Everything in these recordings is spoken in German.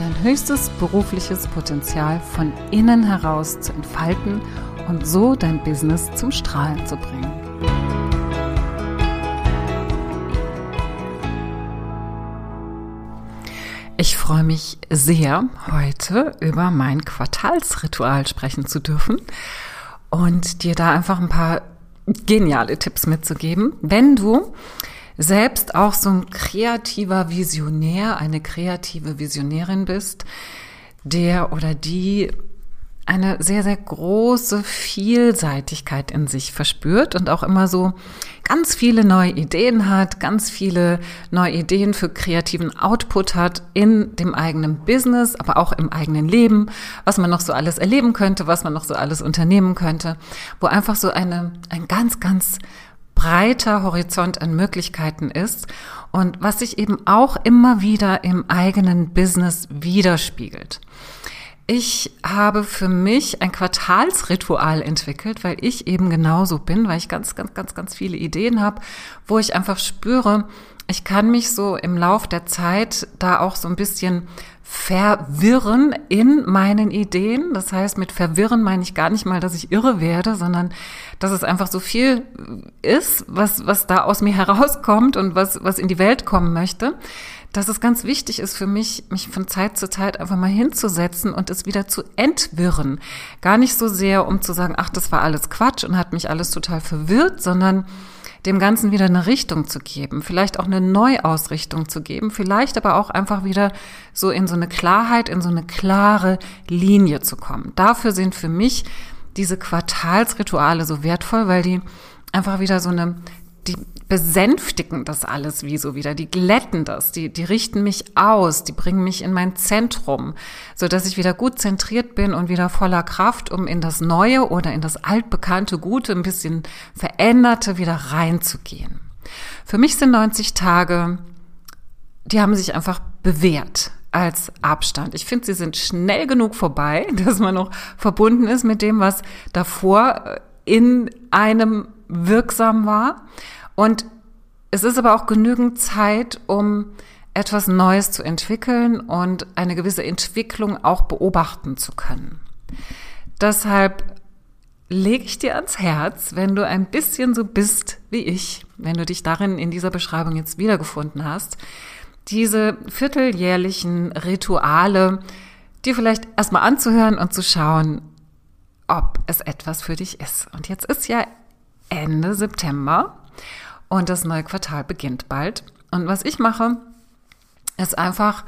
dein höchstes berufliches Potenzial von innen heraus zu entfalten und so dein Business zum Strahlen zu bringen. Ich freue mich sehr, heute über mein Quartalsritual sprechen zu dürfen und dir da einfach ein paar geniale Tipps mitzugeben. Wenn du selbst auch so ein kreativer Visionär, eine kreative Visionärin bist, der oder die eine sehr, sehr große Vielseitigkeit in sich verspürt und auch immer so ganz viele neue Ideen hat, ganz viele neue Ideen für kreativen Output hat in dem eigenen Business, aber auch im eigenen Leben, was man noch so alles erleben könnte, was man noch so alles unternehmen könnte, wo einfach so eine, ein ganz, ganz breiter Horizont an Möglichkeiten ist und was sich eben auch immer wieder im eigenen Business widerspiegelt. Ich habe für mich ein Quartalsritual entwickelt, weil ich eben genauso bin, weil ich ganz, ganz, ganz, ganz viele Ideen habe, wo ich einfach spüre, ich kann mich so im Lauf der Zeit da auch so ein bisschen verwirren in meinen Ideen. Das heißt, mit verwirren meine ich gar nicht mal, dass ich irre werde, sondern dass es einfach so viel ist, was, was da aus mir herauskommt und was, was in die Welt kommen möchte, dass es ganz wichtig ist für mich, mich von Zeit zu Zeit einfach mal hinzusetzen und es wieder zu entwirren. Gar nicht so sehr, um zu sagen, ach, das war alles Quatsch und hat mich alles total verwirrt, sondern dem Ganzen wieder eine Richtung zu geben, vielleicht auch eine Neuausrichtung zu geben, vielleicht aber auch einfach wieder so in so eine Klarheit, in so eine klare Linie zu kommen. Dafür sind für mich diese Quartalsrituale so wertvoll, weil die einfach wieder so eine die besänftigen das alles wie so wieder, die glätten das, die, die richten mich aus, die bringen mich in mein Zentrum, so dass ich wieder gut zentriert bin und wieder voller Kraft, um in das Neue oder in das altbekannte Gute, ein bisschen veränderte wieder reinzugehen. Für mich sind 90 Tage, die haben sich einfach bewährt als Abstand. Ich finde, sie sind schnell genug vorbei, dass man noch verbunden ist mit dem, was davor in einem wirksam war. Und es ist aber auch genügend Zeit, um etwas Neues zu entwickeln und eine gewisse Entwicklung auch beobachten zu können. Deshalb lege ich dir ans Herz, wenn du ein bisschen so bist wie ich, wenn du dich darin in dieser Beschreibung jetzt wiedergefunden hast, diese vierteljährlichen Rituale, dir vielleicht erstmal anzuhören und zu schauen, ob es etwas für dich ist. Und jetzt ist ja Ende September und das neue Quartal beginnt bald. Und was ich mache, ist einfach,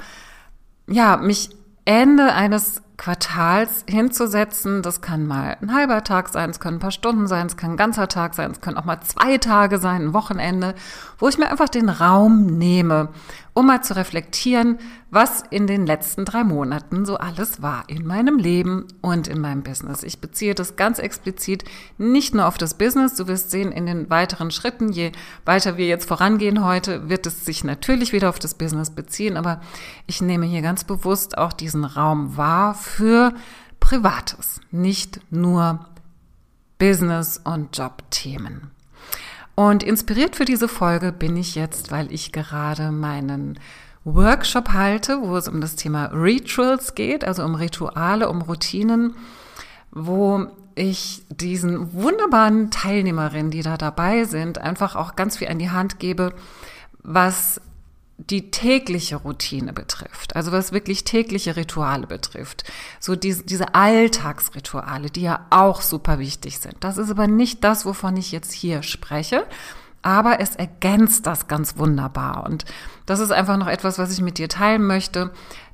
ja, mich Ende eines Quartals hinzusetzen. Das kann mal ein halber Tag sein, es können ein paar Stunden sein, es kann ein ganzer Tag sein, es können auch mal zwei Tage sein, ein Wochenende, wo ich mir einfach den Raum nehme, um mal zu reflektieren, was in den letzten drei Monaten so alles war in meinem Leben und in meinem Business. Ich beziehe das ganz explizit nicht nur auf das Business. Du wirst sehen, in den weiteren Schritten, je weiter wir jetzt vorangehen heute, wird es sich natürlich wieder auf das Business beziehen. Aber ich nehme hier ganz bewusst auch diesen Raum wahr für Privates, nicht nur Business- und Jobthemen. Und inspiriert für diese Folge bin ich jetzt, weil ich gerade meinen Workshop halte, wo es um das Thema Rituals geht, also um Rituale, um Routinen, wo ich diesen wunderbaren Teilnehmerinnen, die da dabei sind, einfach auch ganz viel an die Hand gebe, was die tägliche Routine betrifft, also was wirklich tägliche Rituale betrifft, so diese, diese Alltagsrituale, die ja auch super wichtig sind. Das ist aber nicht das, wovon ich jetzt hier spreche, aber es ergänzt das ganz wunderbar. Und das ist einfach noch etwas, was ich mit dir teilen möchte,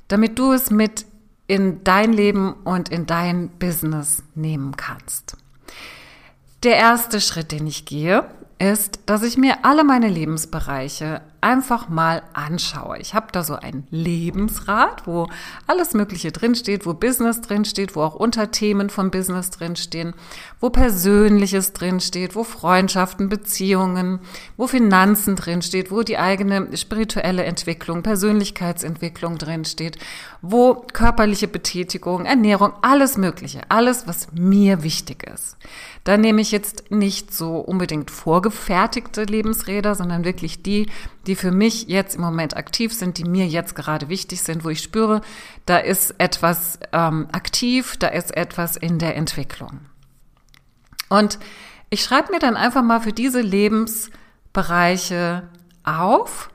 damit du es mit in dein Leben und in dein Business nehmen kannst. Der erste Schritt, den ich gehe, ist, dass ich mir alle meine Lebensbereiche einfach mal anschaue. Ich habe da so ein Lebensrad, wo alles Mögliche drinsteht, wo Business drinsteht, wo auch Unterthemen von Business drinstehen, wo Persönliches drinsteht, wo Freundschaften, Beziehungen, wo Finanzen drinsteht, wo die eigene spirituelle Entwicklung, Persönlichkeitsentwicklung drinsteht, wo körperliche Betätigung, Ernährung, alles Mögliche, alles, was mir wichtig ist. Da nehme ich jetzt nicht so unbedingt vorgefertigte Lebensräder, sondern wirklich die, die für mich jetzt im Moment aktiv sind, die mir jetzt gerade wichtig sind, wo ich spüre, da ist etwas ähm, aktiv, da ist etwas in der Entwicklung. Und ich schreibe mir dann einfach mal für diese Lebensbereiche auf,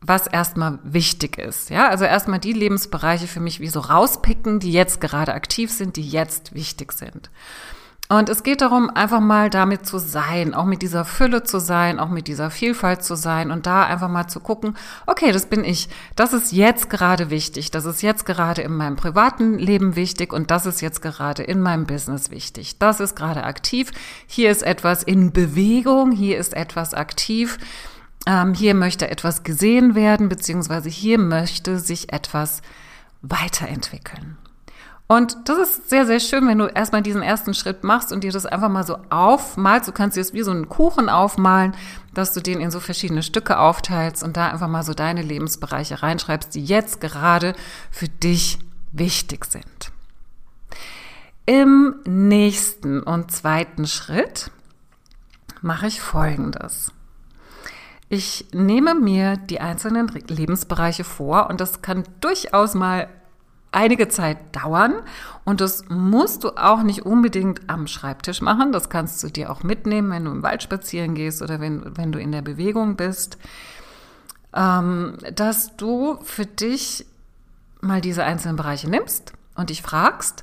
was erstmal wichtig ist. Ja, also erstmal die Lebensbereiche für mich wie so rauspicken, die jetzt gerade aktiv sind, die jetzt wichtig sind. Und es geht darum, einfach mal damit zu sein, auch mit dieser Fülle zu sein, auch mit dieser Vielfalt zu sein und da einfach mal zu gucken, okay, das bin ich. Das ist jetzt gerade wichtig. Das ist jetzt gerade in meinem privaten Leben wichtig und das ist jetzt gerade in meinem Business wichtig. Das ist gerade aktiv. Hier ist etwas in Bewegung. Hier ist etwas aktiv. Ähm, hier möchte etwas gesehen werden, beziehungsweise hier möchte sich etwas weiterentwickeln. Und das ist sehr, sehr schön, wenn du erstmal diesen ersten Schritt machst und dir das einfach mal so aufmalst. Du kannst dir das wie so einen Kuchen aufmalen, dass du den in so verschiedene Stücke aufteilst und da einfach mal so deine Lebensbereiche reinschreibst, die jetzt gerade für dich wichtig sind. Im nächsten und zweiten Schritt mache ich Folgendes. Ich nehme mir die einzelnen Lebensbereiche vor und das kann durchaus mal einige Zeit dauern und das musst du auch nicht unbedingt am Schreibtisch machen. Das kannst du dir auch mitnehmen, wenn du im Wald spazieren gehst oder wenn, wenn du in der Bewegung bist, ähm, dass du für dich mal diese einzelnen Bereiche nimmst und dich fragst,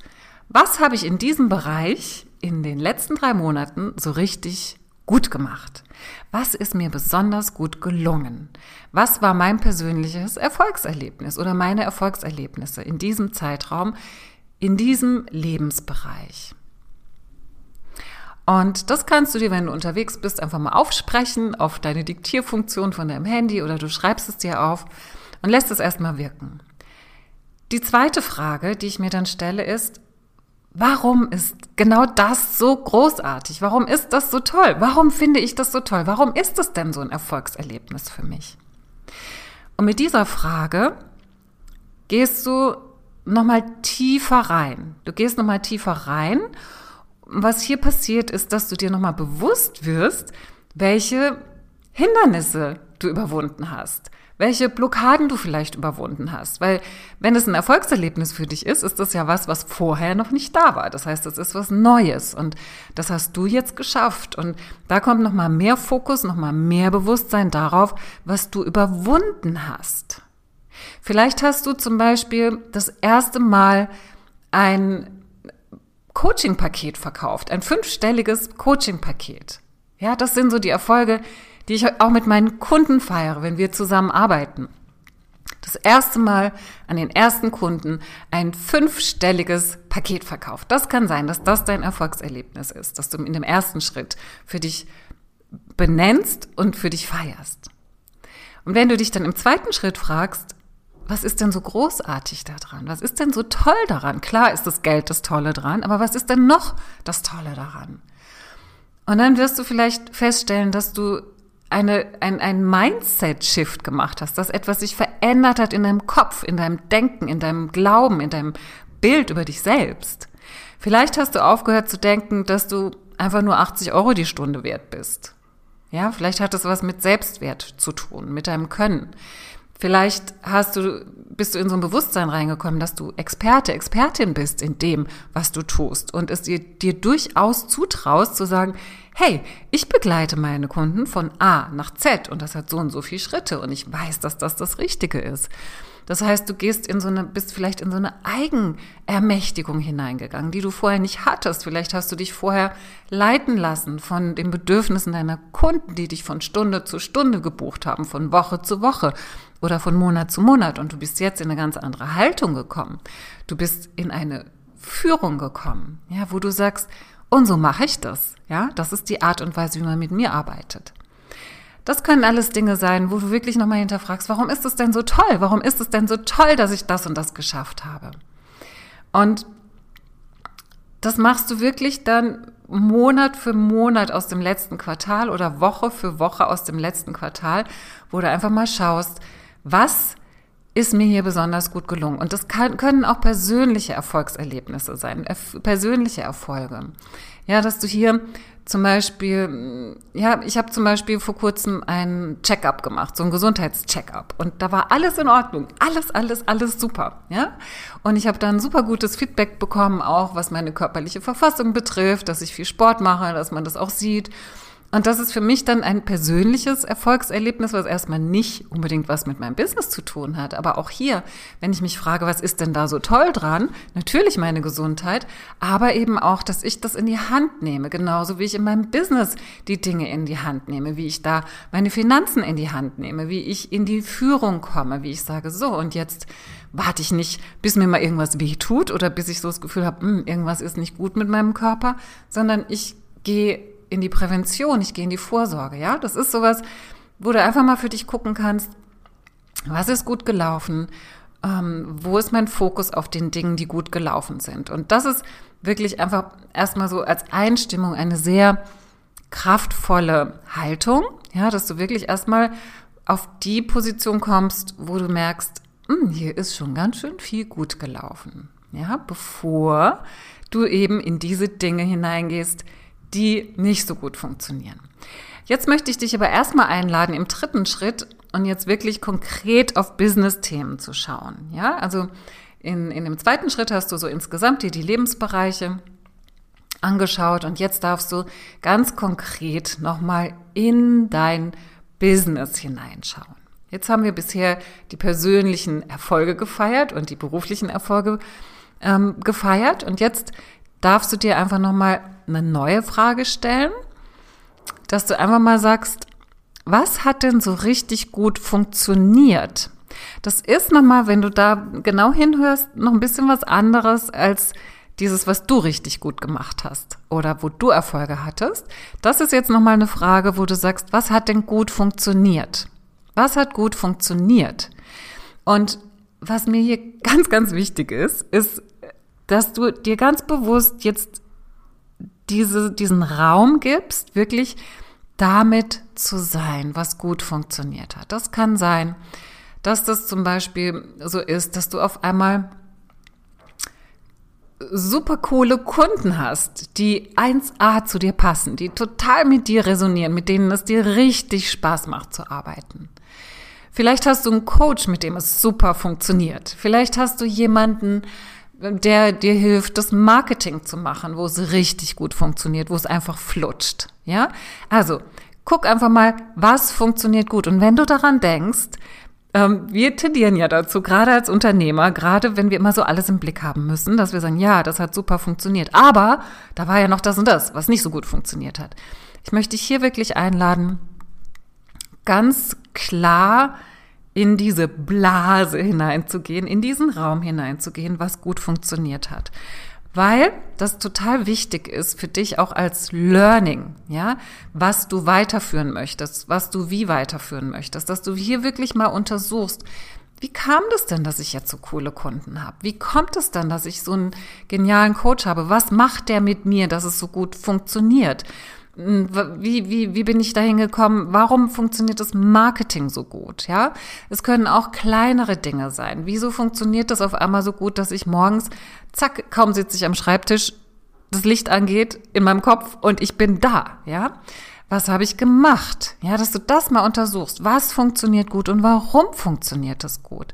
was habe ich in diesem Bereich in den letzten drei Monaten so richtig gut gemacht? Was ist mir besonders gut gelungen? Was war mein persönliches Erfolgserlebnis oder meine Erfolgserlebnisse in diesem Zeitraum, in diesem Lebensbereich? Und das kannst du dir, wenn du unterwegs bist, einfach mal aufsprechen auf deine Diktierfunktion von deinem Handy oder du schreibst es dir auf und lässt es erstmal wirken. Die zweite Frage, die ich mir dann stelle, ist, Warum ist genau das so großartig? Warum ist das so toll? Warum finde ich das so toll? Warum ist es denn so ein Erfolgserlebnis für mich? Und mit dieser Frage gehst du nochmal tiefer rein. Du gehst nochmal tiefer rein. Was hier passiert ist, dass du dir nochmal bewusst wirst, welche Hindernisse du überwunden hast welche Blockaden du vielleicht überwunden hast. Weil wenn es ein Erfolgserlebnis für dich ist, ist das ja was, was vorher noch nicht da war. Das heißt, es ist was Neues und das hast du jetzt geschafft. Und da kommt nochmal mehr Fokus, nochmal mehr Bewusstsein darauf, was du überwunden hast. Vielleicht hast du zum Beispiel das erste Mal ein Coaching-Paket verkauft, ein fünfstelliges Coaching-Paket. Ja, das sind so die Erfolge, die ich auch mit meinen Kunden feiere, wenn wir zusammen arbeiten. Das erste Mal an den ersten Kunden ein fünfstelliges Paket verkauft. Das kann sein, dass das dein Erfolgserlebnis ist, dass du in dem ersten Schritt für dich benennst und für dich feierst. Und wenn du dich dann im zweiten Schritt fragst, was ist denn so großartig daran? Was ist denn so toll daran? Klar ist das Geld das Tolle daran, aber was ist denn noch das Tolle daran? Und dann wirst du vielleicht feststellen, dass du eine, ein, ein Mindset-Shift gemacht hast, dass etwas sich verändert hat in deinem Kopf, in deinem Denken, in deinem Glauben, in deinem Bild über dich selbst. Vielleicht hast du aufgehört zu denken, dass du einfach nur 80 Euro die Stunde wert bist. Ja, vielleicht hat das was mit Selbstwert zu tun, mit deinem Können. Vielleicht hast du, bist du in so ein Bewusstsein reingekommen, dass du Experte, Expertin bist in dem, was du tust und es dir, dir durchaus zutraust zu sagen, hey, ich begleite meine Kunden von A nach Z und das hat so und so viele Schritte und ich weiß, dass das das Richtige ist. Das heißt, du gehst in so eine, bist vielleicht in so eine Eigenermächtigung hineingegangen, die du vorher nicht hattest. Vielleicht hast du dich vorher leiten lassen von den Bedürfnissen deiner Kunden, die dich von Stunde zu Stunde gebucht haben, von Woche zu Woche oder von Monat zu Monat und du bist jetzt in eine ganz andere Haltung gekommen. Du bist in eine Führung gekommen, ja, wo du sagst, und so mache ich das, ja, das ist die Art und Weise, wie man mit mir arbeitet. Das können alles Dinge sein, wo du wirklich nochmal hinterfragst, warum ist es denn so toll? Warum ist es denn so toll, dass ich das und das geschafft habe? Und das machst du wirklich dann Monat für Monat aus dem letzten Quartal oder Woche für Woche aus dem letzten Quartal, wo du einfach mal schaust, was ist mir hier besonders gut gelungen. Und das kann, können auch persönliche Erfolgserlebnisse sein, erf persönliche Erfolge. Ja, dass du hier zum Beispiel, ja, ich habe zum Beispiel vor kurzem einen Check-up gemacht, so ein Gesundheitscheck-up. Und da war alles in Ordnung. Alles, alles, alles super. Ja? Und ich habe dann super gutes Feedback bekommen, auch was meine körperliche Verfassung betrifft, dass ich viel Sport mache, dass man das auch sieht. Und das ist für mich dann ein persönliches Erfolgserlebnis, was erstmal nicht unbedingt was mit meinem Business zu tun hat. Aber auch hier, wenn ich mich frage, was ist denn da so toll dran? Natürlich meine Gesundheit, aber eben auch, dass ich das in die Hand nehme, genauso wie ich in meinem Business die Dinge in die Hand nehme, wie ich da meine Finanzen in die Hand nehme, wie ich in die Führung komme, wie ich sage, so und jetzt warte ich nicht, bis mir mal irgendwas weh tut oder bis ich so das Gefühl habe, hm, irgendwas ist nicht gut mit meinem Körper, sondern ich gehe in die Prävention, ich gehe in die Vorsorge, ja. Das ist sowas, wo du einfach mal für dich gucken kannst, was ist gut gelaufen, ähm, wo ist mein Fokus auf den Dingen, die gut gelaufen sind. Und das ist wirklich einfach erstmal so als Einstimmung eine sehr kraftvolle Haltung, ja, dass du wirklich erstmal auf die Position kommst, wo du merkst, hm, hier ist schon ganz schön viel gut gelaufen, ja, bevor du eben in diese Dinge hineingehst, die nicht so gut funktionieren. Jetzt möchte ich dich aber erstmal einladen, im dritten Schritt und jetzt wirklich konkret auf Business-Themen zu schauen. Ja, also in, in dem zweiten Schritt hast du so insgesamt dir die Lebensbereiche angeschaut und jetzt darfst du ganz konkret nochmal in dein Business hineinschauen. Jetzt haben wir bisher die persönlichen Erfolge gefeiert und die beruflichen Erfolge ähm, gefeiert und jetzt darfst du dir einfach nochmal eine neue Frage stellen, dass du einfach mal sagst, was hat denn so richtig gut funktioniert? Das ist nochmal, wenn du da genau hinhörst, noch ein bisschen was anderes als dieses, was du richtig gut gemacht hast oder wo du Erfolge hattest. Das ist jetzt nochmal eine Frage, wo du sagst, was hat denn gut funktioniert? Was hat gut funktioniert? Und was mir hier ganz, ganz wichtig ist, ist, dass du dir ganz bewusst jetzt diese, diesen Raum gibst, wirklich damit zu sein, was gut funktioniert hat. Das kann sein, dass das zum Beispiel so ist, dass du auf einmal super coole Kunden hast, die 1A zu dir passen, die total mit dir resonieren, mit denen es dir richtig Spaß macht zu arbeiten. Vielleicht hast du einen Coach, mit dem es super funktioniert. Vielleicht hast du jemanden, der dir hilft, das Marketing zu machen, wo es richtig gut funktioniert, wo es einfach flutscht. Ja? Also, guck einfach mal, was funktioniert gut. Und wenn du daran denkst, ähm, wir tendieren ja dazu, gerade als Unternehmer, gerade wenn wir immer so alles im Blick haben müssen, dass wir sagen, ja, das hat super funktioniert. Aber da war ja noch das und das, was nicht so gut funktioniert hat. Ich möchte dich hier wirklich einladen, ganz klar in diese Blase hineinzugehen, in diesen Raum hineinzugehen, was gut funktioniert hat. Weil das total wichtig ist für dich auch als Learning, ja, was du weiterführen möchtest, was du wie weiterführen möchtest, dass du hier wirklich mal untersuchst, wie kam das denn, dass ich jetzt so coole Kunden habe? Wie kommt es denn, dass ich so einen genialen Coach habe? Was macht der mit mir, dass es so gut funktioniert? Hm, wie, wie, wie bin ich dahin gekommen? Warum funktioniert das Marketing so gut? Ja, es können auch kleinere Dinge sein. Wieso funktioniert das auf einmal so gut, dass ich morgens, zack, kaum sitze ich am Schreibtisch, das Licht angeht in meinem Kopf und ich bin da, ja? Was habe ich gemacht? Ja, dass du das mal untersuchst. Was funktioniert gut und warum funktioniert das gut?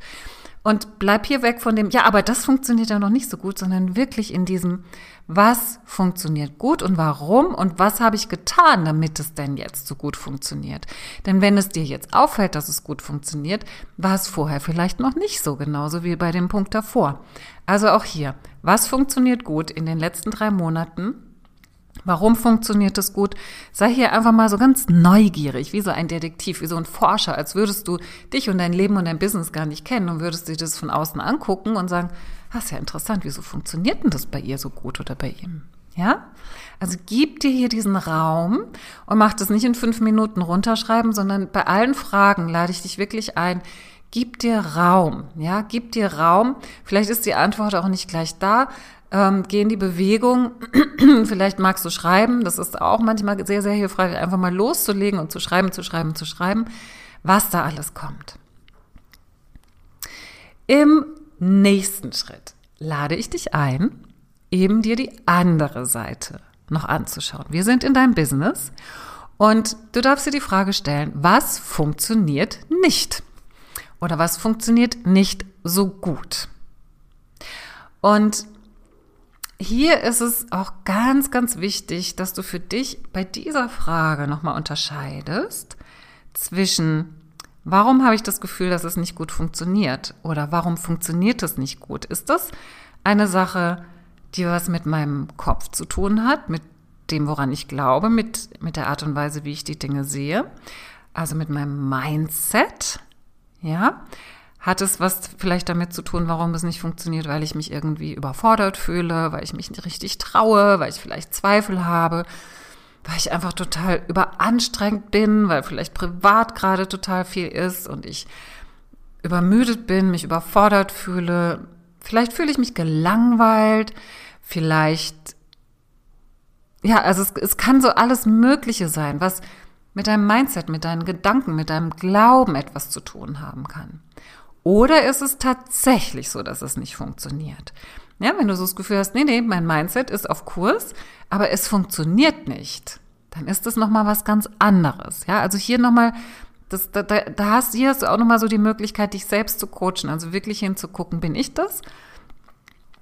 Und bleib hier weg von dem, ja, aber das funktioniert ja noch nicht so gut, sondern wirklich in diesem, was funktioniert gut und warum und was habe ich getan, damit es denn jetzt so gut funktioniert. Denn wenn es dir jetzt auffällt, dass es gut funktioniert, war es vorher vielleicht noch nicht so, genauso wie bei dem Punkt davor. Also auch hier, was funktioniert gut in den letzten drei Monaten Warum funktioniert das gut? Sei hier einfach mal so ganz neugierig, wie so ein Detektiv, wie so ein Forscher, als würdest du dich und dein Leben und dein Business gar nicht kennen und würdest dir das von außen angucken und sagen, das ist ja interessant, wieso funktioniert denn das bei ihr so gut oder bei ihm? Ja? Also gib dir hier diesen Raum und mach das nicht in fünf Minuten runterschreiben, sondern bei allen Fragen lade ich dich wirklich ein, gib dir Raum, ja, gib dir Raum. Vielleicht ist die Antwort auch nicht gleich da. Ähm, geh in die Bewegung. Vielleicht magst du schreiben. Das ist auch manchmal sehr, sehr hilfreich, einfach mal loszulegen und zu schreiben, zu schreiben, zu schreiben, was da alles kommt. Im nächsten Schritt lade ich dich ein, eben dir die andere Seite noch anzuschauen. Wir sind in deinem Business und du darfst dir die Frage stellen, was funktioniert nicht? Oder was funktioniert nicht so gut? Und hier ist es auch ganz, ganz wichtig, dass du für dich bei dieser Frage nochmal unterscheidest zwischen, warum habe ich das Gefühl, dass es nicht gut funktioniert? Oder warum funktioniert es nicht gut? Ist das eine Sache, die was mit meinem Kopf zu tun hat, mit dem, woran ich glaube, mit, mit der Art und Weise, wie ich die Dinge sehe, also mit meinem Mindset, ja, hat es was vielleicht damit zu tun, warum es nicht funktioniert, weil ich mich irgendwie überfordert fühle, weil ich mich nicht richtig traue, weil ich vielleicht Zweifel habe, weil ich einfach total überanstrengt bin, weil vielleicht privat gerade total viel ist und ich übermüdet bin, mich überfordert fühle. Vielleicht fühle ich mich gelangweilt, vielleicht, ja, also es, es kann so alles Mögliche sein, was mit deinem Mindset, mit deinen Gedanken, mit deinem Glauben etwas zu tun haben kann. Oder ist es tatsächlich so, dass es nicht funktioniert? Ja, wenn du so das Gefühl hast, nee, nee, mein Mindset ist auf Kurs, aber es funktioniert nicht, dann ist das nochmal was ganz anderes. Ja, also hier nochmal, das, da, da hast, hier hast du auch nochmal so die Möglichkeit, dich selbst zu coachen, also wirklich hinzugucken, bin ich das?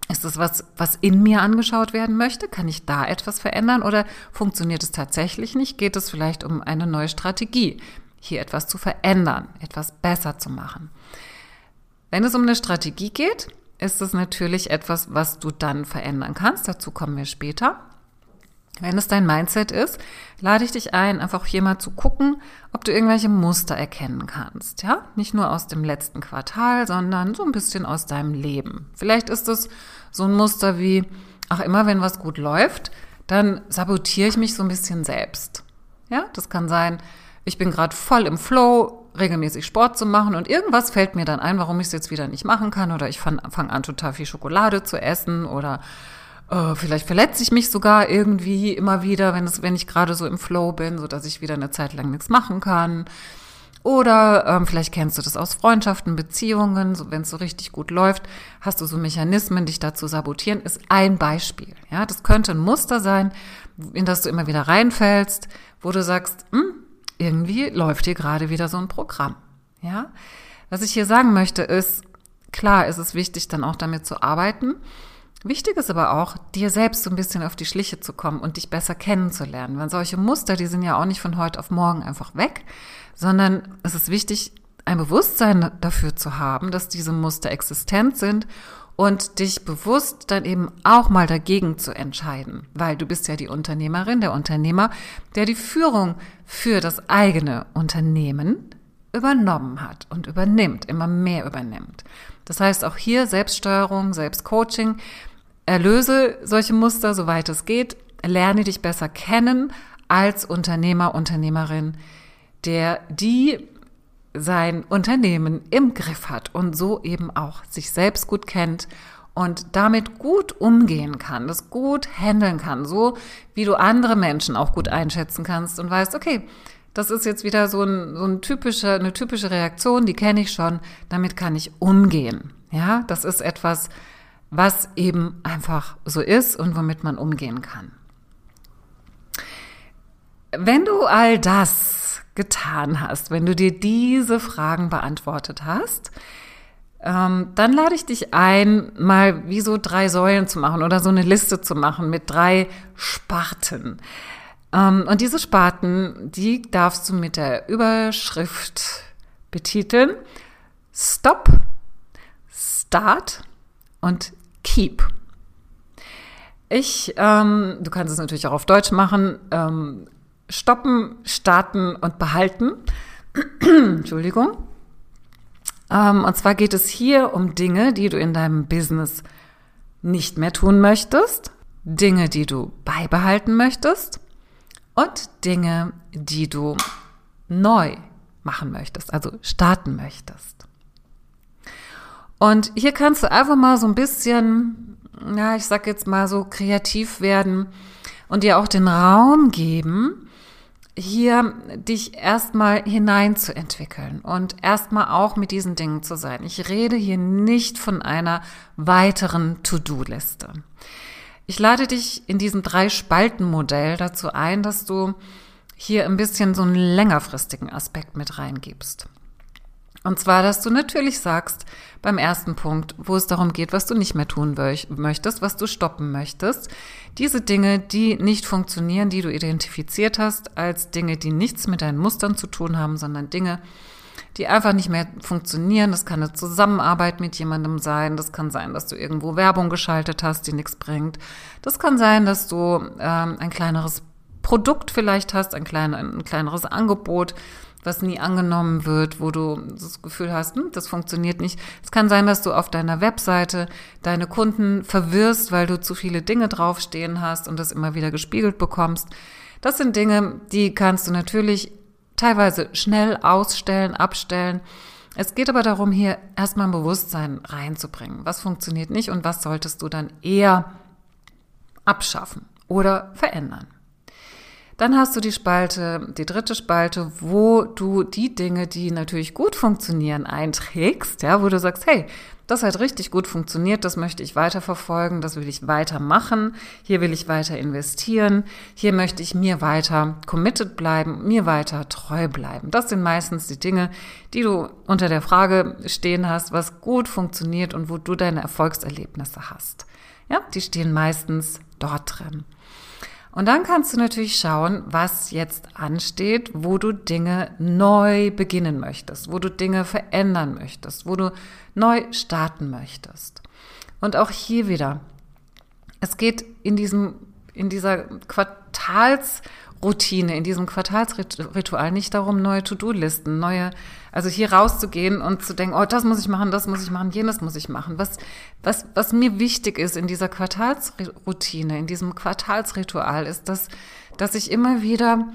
Ist das was, was in mir angeschaut werden möchte? Kann ich da etwas verändern oder funktioniert es tatsächlich nicht? Geht es vielleicht um eine neue Strategie, hier etwas zu verändern, etwas besser zu machen? Wenn es um eine Strategie geht, ist es natürlich etwas, was du dann verändern kannst. Dazu kommen wir später. Wenn es dein Mindset ist, lade ich dich ein, einfach hier mal zu gucken, ob du irgendwelche Muster erkennen kannst. Ja, nicht nur aus dem letzten Quartal, sondern so ein bisschen aus deinem Leben. Vielleicht ist es so ein Muster wie, ach, immer wenn was gut läuft, dann sabotiere ich mich so ein bisschen selbst. Ja, das kann sein, ich bin gerade voll im Flow, regelmäßig Sport zu machen und irgendwas fällt mir dann ein, warum ich es jetzt wieder nicht machen kann oder ich fange fang an, total viel Schokolade zu essen oder äh, vielleicht verletze ich mich sogar irgendwie immer wieder, wenn, es, wenn ich gerade so im Flow bin, so dass ich wieder eine Zeit lang nichts machen kann. Oder ähm, vielleicht kennst du das aus Freundschaften, Beziehungen, so, wenn es so richtig gut läuft, hast du so Mechanismen, dich da zu sabotieren, ist ein Beispiel. Ja, das könnte ein Muster sein, in das du immer wieder reinfällst, wo du sagst, hm, irgendwie läuft hier gerade wieder so ein Programm. Ja, was ich hier sagen möchte ist, klar, ist es wichtig, dann auch damit zu arbeiten. Wichtig ist aber auch, dir selbst so ein bisschen auf die Schliche zu kommen und dich besser kennenzulernen. Weil solche Muster, die sind ja auch nicht von heute auf morgen einfach weg, sondern es ist wichtig, ein Bewusstsein dafür zu haben, dass diese Muster existent sind und dich bewusst dann eben auch mal dagegen zu entscheiden, weil du bist ja die Unternehmerin, der Unternehmer, der die Führung für das eigene Unternehmen übernommen hat und übernimmt, immer mehr übernimmt. Das heißt auch hier Selbststeuerung, Selbstcoaching, Erlöse solche Muster, soweit es geht. Lerne dich besser kennen als Unternehmer, Unternehmerin, der die sein Unternehmen im Griff hat und so eben auch sich selbst gut kennt und damit gut umgehen kann, das gut handeln kann, so wie du andere Menschen auch gut einschätzen kannst und weißt, okay, das ist jetzt wieder so, ein, so ein typische, eine typische Reaktion, die kenne ich schon, damit kann ich umgehen. Ja, das ist etwas, was eben einfach so ist und womit man umgehen kann. Wenn du all das getan hast, wenn du dir diese Fragen beantwortet hast, ähm, dann lade ich dich ein, mal wie so drei Säulen zu machen oder so eine Liste zu machen mit drei Sparten. Ähm, und diese Sparten, die darfst du mit der Überschrift betiteln. Stop, Start und Keep. Ich, ähm, du kannst es natürlich auch auf Deutsch machen, ähm, stoppen, starten und behalten. Entschuldigung. Ähm, und zwar geht es hier um Dinge, die du in deinem Business nicht mehr tun möchtest, Dinge, die du beibehalten möchtest und Dinge, die du neu machen möchtest, also starten möchtest. Und hier kannst du einfach mal so ein bisschen, ja, ich sag jetzt mal so kreativ werden und dir auch den Raum geben, hier dich erstmal hineinzuentwickeln und erstmal auch mit diesen Dingen zu sein. Ich rede hier nicht von einer weiteren To-Do-Liste. Ich lade dich in diesem Drei-Spalten-Modell dazu ein, dass du hier ein bisschen so einen längerfristigen Aspekt mit reingibst. Und zwar, dass du natürlich sagst, beim ersten Punkt, wo es darum geht, was du nicht mehr tun möchtest, was du stoppen möchtest, diese Dinge, die nicht funktionieren, die du identifiziert hast, als Dinge, die nichts mit deinen Mustern zu tun haben, sondern Dinge, die einfach nicht mehr funktionieren. Das kann eine Zusammenarbeit mit jemandem sein. Das kann sein, dass du irgendwo Werbung geschaltet hast, die nichts bringt. Das kann sein, dass du ähm, ein kleineres Produkt vielleicht hast, ein, klein, ein kleineres Angebot, was nie angenommen wird, wo du das Gefühl hast, hm, das funktioniert nicht. Es kann sein, dass du auf deiner Webseite deine Kunden verwirrst, weil du zu viele Dinge draufstehen hast und das immer wieder gespiegelt bekommst. Das sind Dinge, die kannst du natürlich teilweise schnell ausstellen, abstellen. Es geht aber darum, hier erstmal ein Bewusstsein reinzubringen. Was funktioniert nicht und was solltest du dann eher abschaffen oder verändern? Dann hast du die Spalte, die dritte Spalte, wo du die Dinge, die natürlich gut funktionieren, einträgst, ja, wo du sagst, hey, das hat richtig gut funktioniert, das möchte ich weiterverfolgen, das will ich weitermachen, hier will ich weiter investieren, hier möchte ich mir weiter committed bleiben, mir weiter treu bleiben. Das sind meistens die Dinge, die du unter der Frage stehen hast, was gut funktioniert und wo du deine Erfolgserlebnisse hast. Ja, die stehen meistens dort drin. Und dann kannst du natürlich schauen, was jetzt ansteht, wo du Dinge neu beginnen möchtest, wo du Dinge verändern möchtest, wo du neu starten möchtest. Und auch hier wieder, es geht in diesem, in dieser Quartals- Routine, in diesem Quartalsritual nicht darum, neue To-Do-Listen, neue, also hier rauszugehen und zu denken, oh, das muss ich machen, das muss ich machen, jenes muss ich machen. Was, was, was mir wichtig ist in dieser Quartalsroutine, in diesem Quartalsritual, ist, dass, dass ich immer wieder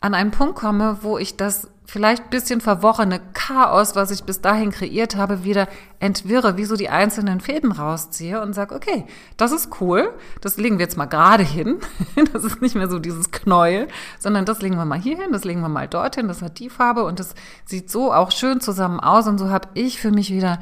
an einen Punkt komme, wo ich das vielleicht bisschen verworrene Chaos, was ich bis dahin kreiert habe, wieder entwirre, wie so die einzelnen Fäden rausziehe und sage, okay, das ist cool, das legen wir jetzt mal gerade hin. Das ist nicht mehr so dieses Knäuel, sondern das legen wir mal hier hin, das legen wir mal dorthin, das hat die Farbe und das sieht so auch schön zusammen aus und so habe ich für mich wieder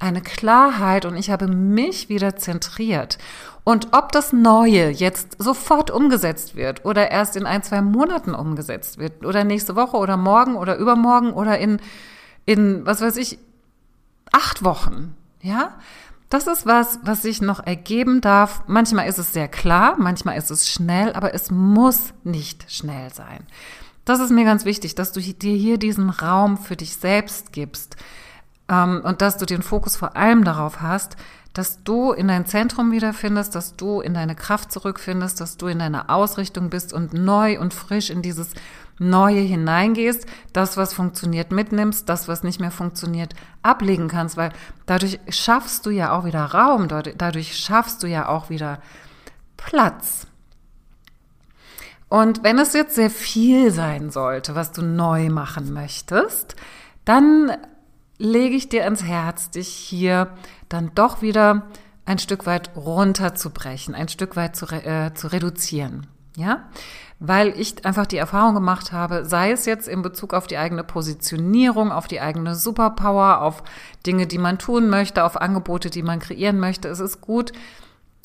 eine Klarheit und ich habe mich wieder zentriert. Und ob das Neue jetzt sofort umgesetzt wird oder erst in ein, zwei Monaten umgesetzt wird oder nächste Woche oder morgen oder übermorgen oder in, in, was weiß ich, acht Wochen, ja, das ist was, was sich noch ergeben darf. Manchmal ist es sehr klar, manchmal ist es schnell, aber es muss nicht schnell sein. Das ist mir ganz wichtig, dass du dir hier diesen Raum für dich selbst gibst und dass du den Fokus vor allem darauf hast, dass du in dein Zentrum wiederfindest, dass du in deine Kraft zurückfindest, dass du in deiner Ausrichtung bist und neu und frisch in dieses Neue hineingehst, das, was funktioniert, mitnimmst, das, was nicht mehr funktioniert, ablegen kannst, weil dadurch schaffst du ja auch wieder Raum, dadurch schaffst du ja auch wieder Platz. Und wenn es jetzt sehr viel sein sollte, was du neu machen möchtest, dann lege ich dir ins Herz, dich hier dann doch wieder ein Stück weit runterzubrechen, ein Stück weit zu, äh, zu reduzieren. Ja, weil ich einfach die Erfahrung gemacht habe, sei es jetzt in Bezug auf die eigene Positionierung, auf die eigene Superpower, auf Dinge, die man tun möchte, auf Angebote, die man kreieren möchte. Es ist gut,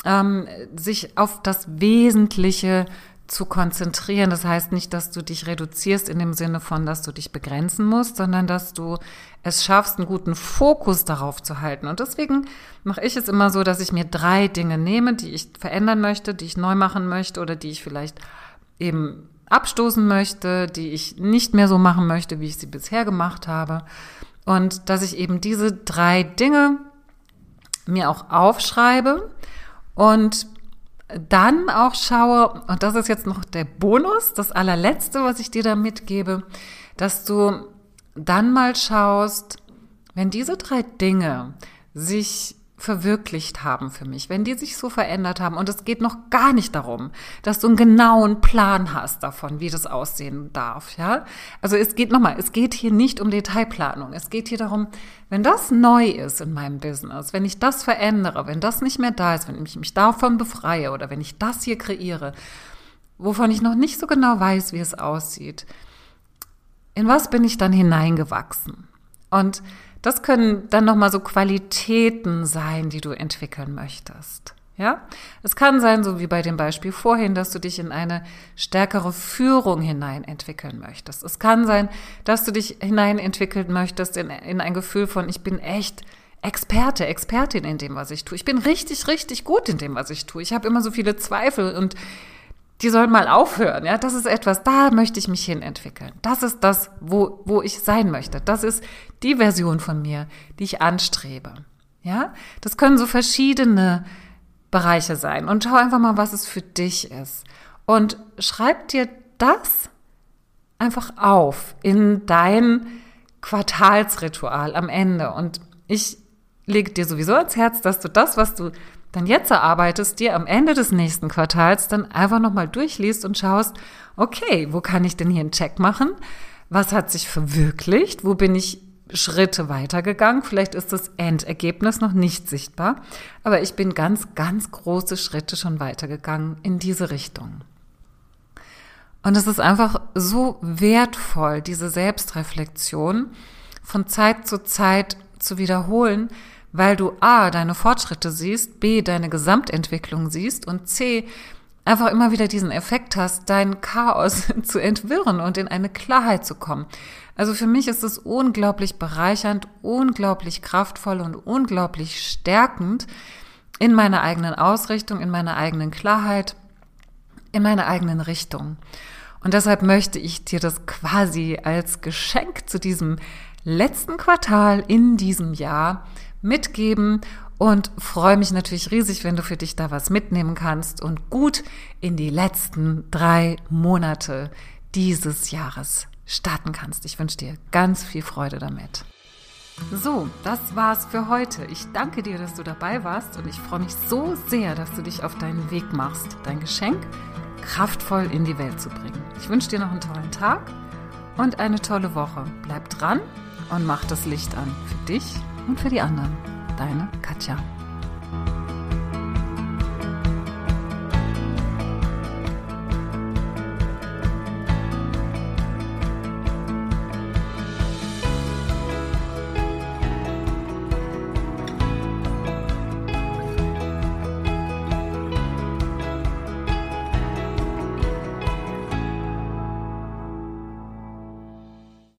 ähm, sich auf das Wesentliche zu konzentrieren. Das heißt nicht, dass du dich reduzierst in dem Sinne von, dass du dich begrenzen musst, sondern dass du es schaffst, einen guten Fokus darauf zu halten. Und deswegen mache ich es immer so, dass ich mir drei Dinge nehme, die ich verändern möchte, die ich neu machen möchte oder die ich vielleicht eben abstoßen möchte, die ich nicht mehr so machen möchte, wie ich sie bisher gemacht habe. Und dass ich eben diese drei Dinge mir auch aufschreibe und dann auch schaue, und das ist jetzt noch der Bonus, das allerletzte, was ich dir da mitgebe, dass du dann mal schaust, wenn diese drei Dinge sich verwirklicht haben für mich, wenn die sich so verändert haben und es geht noch gar nicht darum, dass du einen genauen Plan hast davon, wie das aussehen darf, ja? Also es geht nochmal, es geht hier nicht um Detailplanung. Es geht hier darum, wenn das neu ist in meinem Business, wenn ich das verändere, wenn das nicht mehr da ist, wenn ich mich davon befreie oder wenn ich das hier kreiere, wovon ich noch nicht so genau weiß, wie es aussieht, in was bin ich dann hineingewachsen? Und das können dann nochmal so Qualitäten sein, die du entwickeln möchtest. Ja, es kann sein, so wie bei dem Beispiel vorhin, dass du dich in eine stärkere Führung hinein entwickeln möchtest. Es kann sein, dass du dich hinein entwickeln möchtest in, in ein Gefühl von, ich bin echt Experte, Expertin in dem, was ich tue. Ich bin richtig, richtig gut in dem, was ich tue. Ich habe immer so viele Zweifel und die sollen mal aufhören. Ja, das ist etwas, da möchte ich mich hin entwickeln. Das ist das, wo, wo ich sein möchte. Das ist die Version von mir, die ich anstrebe. Ja, das können so verschiedene Bereiche sein. Und schau einfach mal, was es für dich ist. Und schreib dir das einfach auf in dein Quartalsritual am Ende. Und ich lege dir sowieso ans Herz, dass du das, was du dann jetzt erarbeitest, dir am Ende des nächsten Quartals dann einfach nochmal durchliest und schaust, okay, wo kann ich denn hier einen Check machen? Was hat sich verwirklicht? Wo bin ich Schritte weitergegangen? Vielleicht ist das Endergebnis noch nicht sichtbar, aber ich bin ganz, ganz große Schritte schon weitergegangen in diese Richtung. Und es ist einfach so wertvoll, diese Selbstreflexion von Zeit zu Zeit zu wiederholen, weil du A, deine Fortschritte siehst, B, deine Gesamtentwicklung siehst und C, einfach immer wieder diesen Effekt hast, dein Chaos zu entwirren und in eine Klarheit zu kommen. Also für mich ist es unglaublich bereichernd, unglaublich kraftvoll und unglaublich stärkend in meiner eigenen Ausrichtung, in meiner eigenen Klarheit, in meiner eigenen Richtung. Und deshalb möchte ich dir das quasi als Geschenk zu diesem letzten Quartal in diesem Jahr mitgeben und freue mich natürlich riesig, wenn du für dich da was mitnehmen kannst und gut in die letzten drei Monate dieses Jahres starten kannst. Ich wünsche dir ganz viel Freude damit. So, das war's für heute. Ich danke dir, dass du dabei warst und ich freue mich so sehr, dass du dich auf deinen Weg machst, dein Geschenk kraftvoll in die Welt zu bringen. Ich wünsche dir noch einen tollen Tag und eine tolle Woche. Bleib dran und mach das Licht an für dich und für die anderen. Deine Katja.